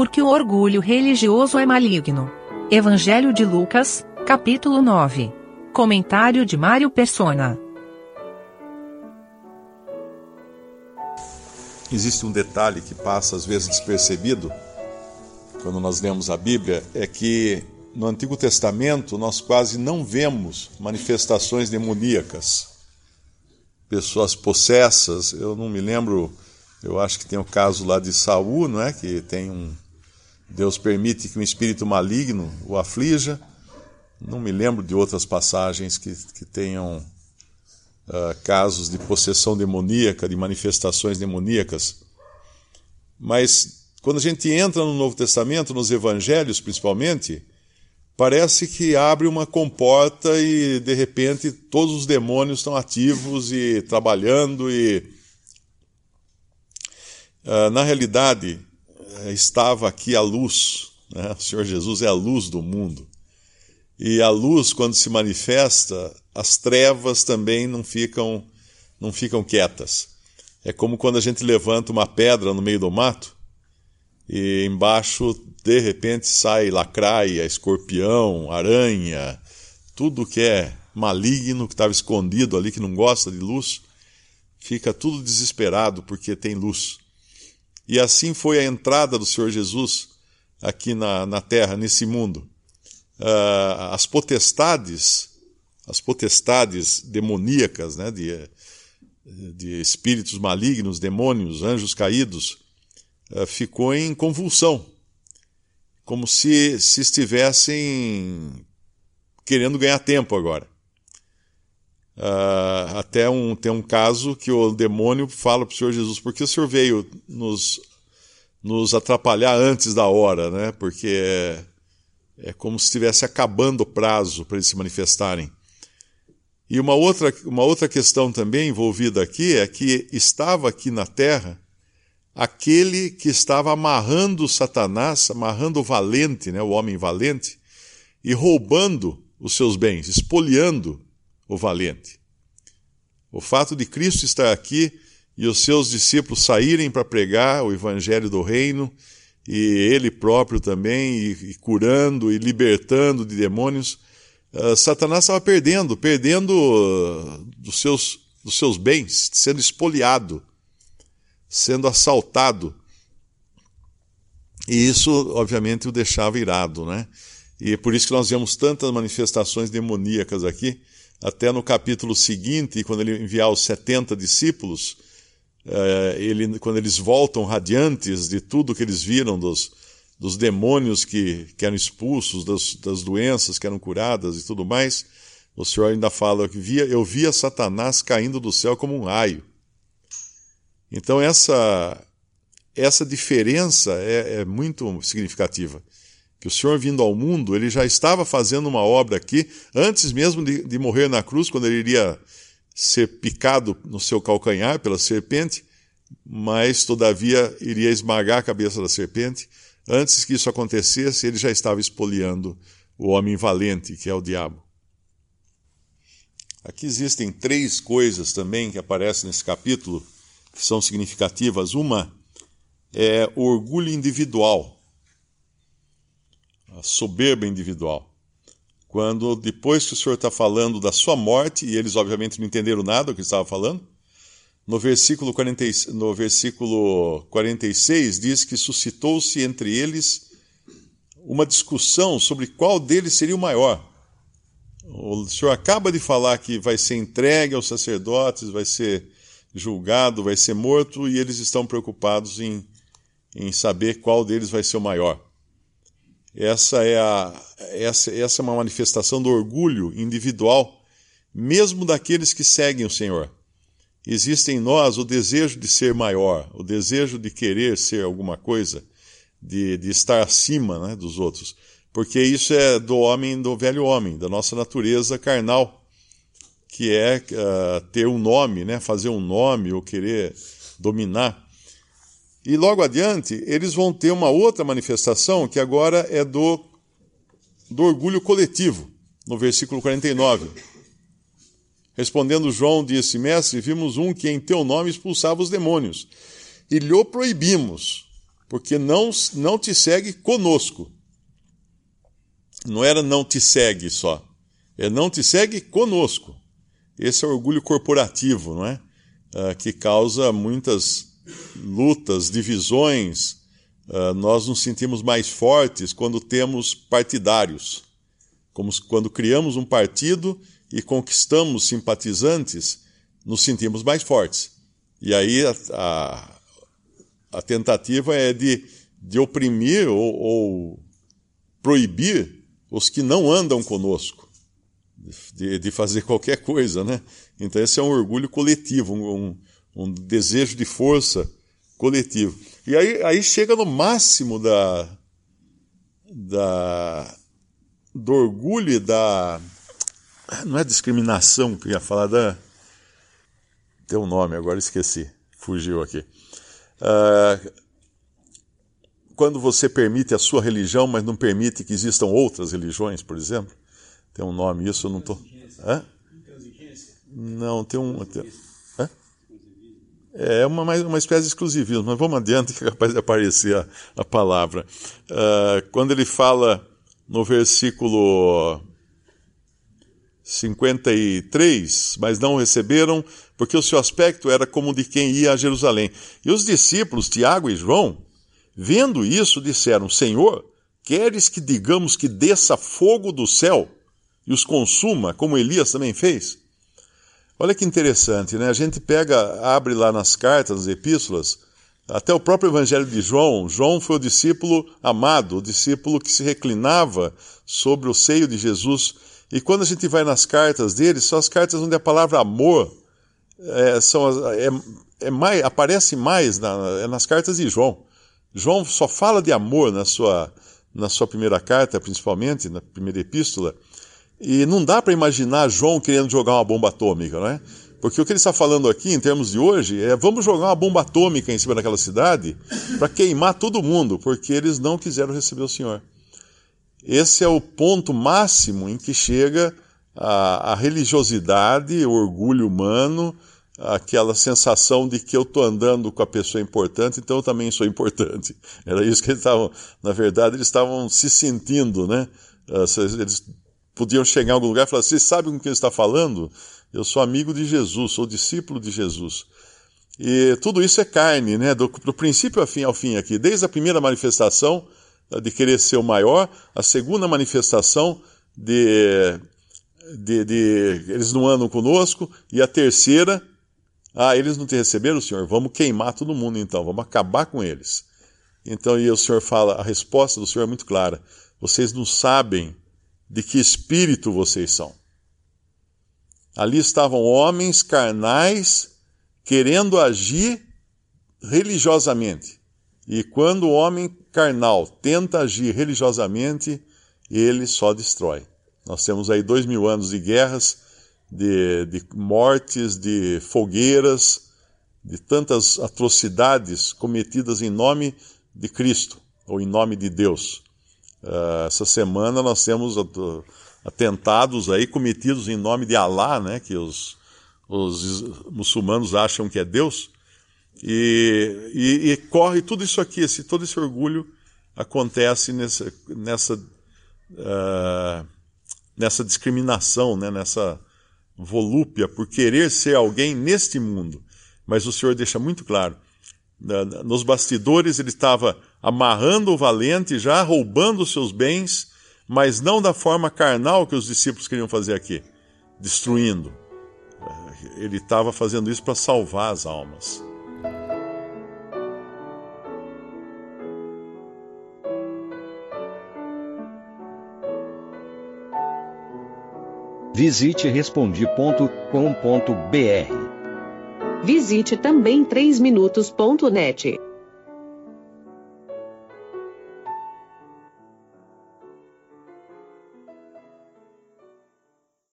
porque o orgulho religioso é maligno. Evangelho de Lucas, capítulo 9. Comentário de Mário Persona. Existe um detalhe que passa às vezes despercebido quando nós lemos a Bíblia, é que no Antigo Testamento nós quase não vemos manifestações demoníacas. Pessoas possessas, eu não me lembro, eu acho que tem o caso lá de Saul, não é? Que tem um Deus permite que um espírito maligno o aflija. Não me lembro de outras passagens que, que tenham uh, casos de possessão demoníaca, de manifestações demoníacas. Mas quando a gente entra no Novo Testamento, nos Evangelhos principalmente, parece que abre uma comporta e de repente todos os demônios estão ativos e trabalhando e uh, na realidade estava aqui a luz, né? o Senhor Jesus é a luz do mundo e a luz quando se manifesta as trevas também não ficam não ficam quietas é como quando a gente levanta uma pedra no meio do mato e embaixo de repente sai lacraia, escorpião, aranha, tudo que é maligno, que estava escondido ali, que não gosta de luz, fica tudo desesperado porque tem luz. E assim foi a entrada do Senhor Jesus aqui na, na terra, nesse mundo. Uh, as potestades, as potestades demoníacas, né, de, de espíritos malignos, demônios, anjos caídos, eh, ficou em convulsão, como se, se estivessem querendo ganhar tempo agora. Uh, até um, tem um caso que o demônio fala para o Senhor Jesus: por que o Senhor veio nos, nos atrapalhar antes da hora? Né? Porque é, é como se estivesse acabando o prazo para eles se manifestarem. E uma outra, uma outra questão também envolvida aqui é que estava aqui na terra aquele que estava amarrando Satanás, amarrando o valente, né, o homem valente, e roubando os seus bens, espoliando o valente. O fato de Cristo estar aqui e os seus discípulos saírem para pregar o evangelho do reino, e ele próprio também, e, e curando e libertando de demônios, uh, Satanás estava perdendo, perdendo uh, dos, seus, dos seus bens, sendo espoliado sendo assaltado. E isso, obviamente, o deixava irado, né? E é por isso que nós vemos tantas manifestações demoníacas aqui, até no capítulo seguinte, quando ele enviar os 70 discípulos, é, ele, quando eles voltam radiantes de tudo que eles viram, dos, dos demônios que, que eram expulsos, das, das doenças que eram curadas e tudo mais, o Senhor ainda fala que via, eu via Satanás caindo do céu como um raio. Então, essa, essa diferença é, é muito significativa. Que o Senhor, vindo ao mundo, ele já estava fazendo uma obra aqui, antes mesmo de, de morrer na cruz, quando ele iria ser picado no seu calcanhar pela serpente, mas todavia iria esmagar a cabeça da serpente. Antes que isso acontecesse, ele já estava espoliando o homem valente, que é o diabo. Aqui existem três coisas também que aparecem nesse capítulo que são significativas. Uma é o orgulho individual, soberba individual. Quando, depois que o Senhor está falando da sua morte, e eles obviamente não entenderam nada do que estava falando, no versículo, 40, no versículo 46 diz que suscitou-se entre eles uma discussão sobre qual deles seria o maior. O Senhor acaba de falar que vai ser entregue aos sacerdotes, vai ser julgado, vai ser morto, e eles estão preocupados em, em saber qual deles vai ser o maior. Essa é, a, essa, essa é uma manifestação do orgulho individual, mesmo daqueles que seguem o Senhor. Existe em nós o desejo de ser maior, o desejo de querer ser alguma coisa, de, de estar acima né, dos outros. Porque isso é do homem, do velho homem, da nossa natureza carnal que é uh, ter um nome, né? fazer um nome ou querer dominar. E logo adiante, eles vão ter uma outra manifestação que agora é do, do orgulho coletivo, no versículo 49. Respondendo João, disse: Mestre, vimos um que em teu nome expulsava os demônios, e lhe proibimos, porque não, não te segue conosco. Não era não te segue só, é não te segue conosco. Esse é o orgulho corporativo, não é? Uh, que causa muitas lutas, divisões. Uh, nós nos sentimos mais fortes quando temos partidários. Como quando criamos um partido e conquistamos simpatizantes, nos sentimos mais fortes. E aí a, a, a tentativa é de, de oprimir ou, ou, proibir os que não andam conosco, de, de, fazer qualquer coisa, né? Então esse é um orgulho coletivo, um desejo de força coletivo. E aí, aí chega no máximo da, da, do orgulho e da. Não é discriminação que eu ia falar, da. Tem um nome, agora esqueci, fugiu aqui. Uh, quando você permite a sua religião, mas não permite que existam outras religiões, por exemplo. Tem um nome, isso eu não estou. Tô... Não, tem um. Tem... É uma, uma espécie de exclusivismo, mas vamos adiante que é capaz de aparecer a, a palavra. Uh, quando ele fala no versículo 53, mas não receberam, porque o seu aspecto era como de quem ia a Jerusalém. E os discípulos, Tiago e João, vendo isso, disseram: Senhor, queres que digamos que desça fogo do céu e os consuma, como Elias também fez? Olha que interessante, né? A gente pega, abre lá nas cartas, nas epístolas, até o próprio Evangelho de João. João foi o discípulo amado, o discípulo que se reclinava sobre o seio de Jesus. E quando a gente vai nas cartas dele, são as cartas onde a palavra amor é, são, é, é mais, aparece mais na, é nas cartas de João. João só fala de amor na sua, na sua primeira carta, principalmente, na primeira epístola. E não dá para imaginar João querendo jogar uma bomba atômica, não é? Porque o que ele está falando aqui, em termos de hoje, é vamos jogar uma bomba atômica em cima daquela cidade para queimar todo mundo, porque eles não quiseram receber o Senhor. Esse é o ponto máximo em que chega a, a religiosidade, o orgulho humano, aquela sensação de que eu estou andando com a pessoa importante, então eu também sou importante. Era isso que eles estavam, na verdade, eles estavam se sentindo, né? Eles podiam chegar em algum lugar e falar: Você sabe com quem está falando? Eu sou amigo de Jesus, sou discípulo de Jesus. E tudo isso é carne, né? Do, do princípio ao fim, ao fim aqui, desde a primeira manifestação de querer ser o maior, a segunda manifestação de, de, de eles não andam conosco, e a terceira, ah, eles não te receberam, Senhor, vamos queimar todo mundo então, vamos acabar com eles. Então, e o Senhor fala, a resposta do Senhor é muito clara: vocês não sabem de que espírito vocês são. Ali estavam homens carnais querendo agir religiosamente. E quando o homem carnal tenta agir religiosamente, ele só destrói. Nós temos aí dois mil anos de guerras, de, de mortes, de fogueiras, de tantas atrocidades cometidas em nome de Cristo ou em nome de Deus. Uh, essa semana nós temos atentados aí cometidos em nome de Alá, né, que os, os muçulmanos acham que é Deus, e, e, e, corre tudo isso aqui, esse, todo esse orgulho acontece nessa, nessa, uh, nessa discriminação, né, nessa volúpia por querer ser alguém neste mundo. Mas o Senhor deixa muito claro, nos bastidores ele estava amarrando o valente, já roubando os seus bens, mas não da forma carnal que os discípulos queriam fazer aqui, destruindo. Ele estava fazendo isso para salvar as almas. Visite respondi.com.br. Visite também 3minutos.net.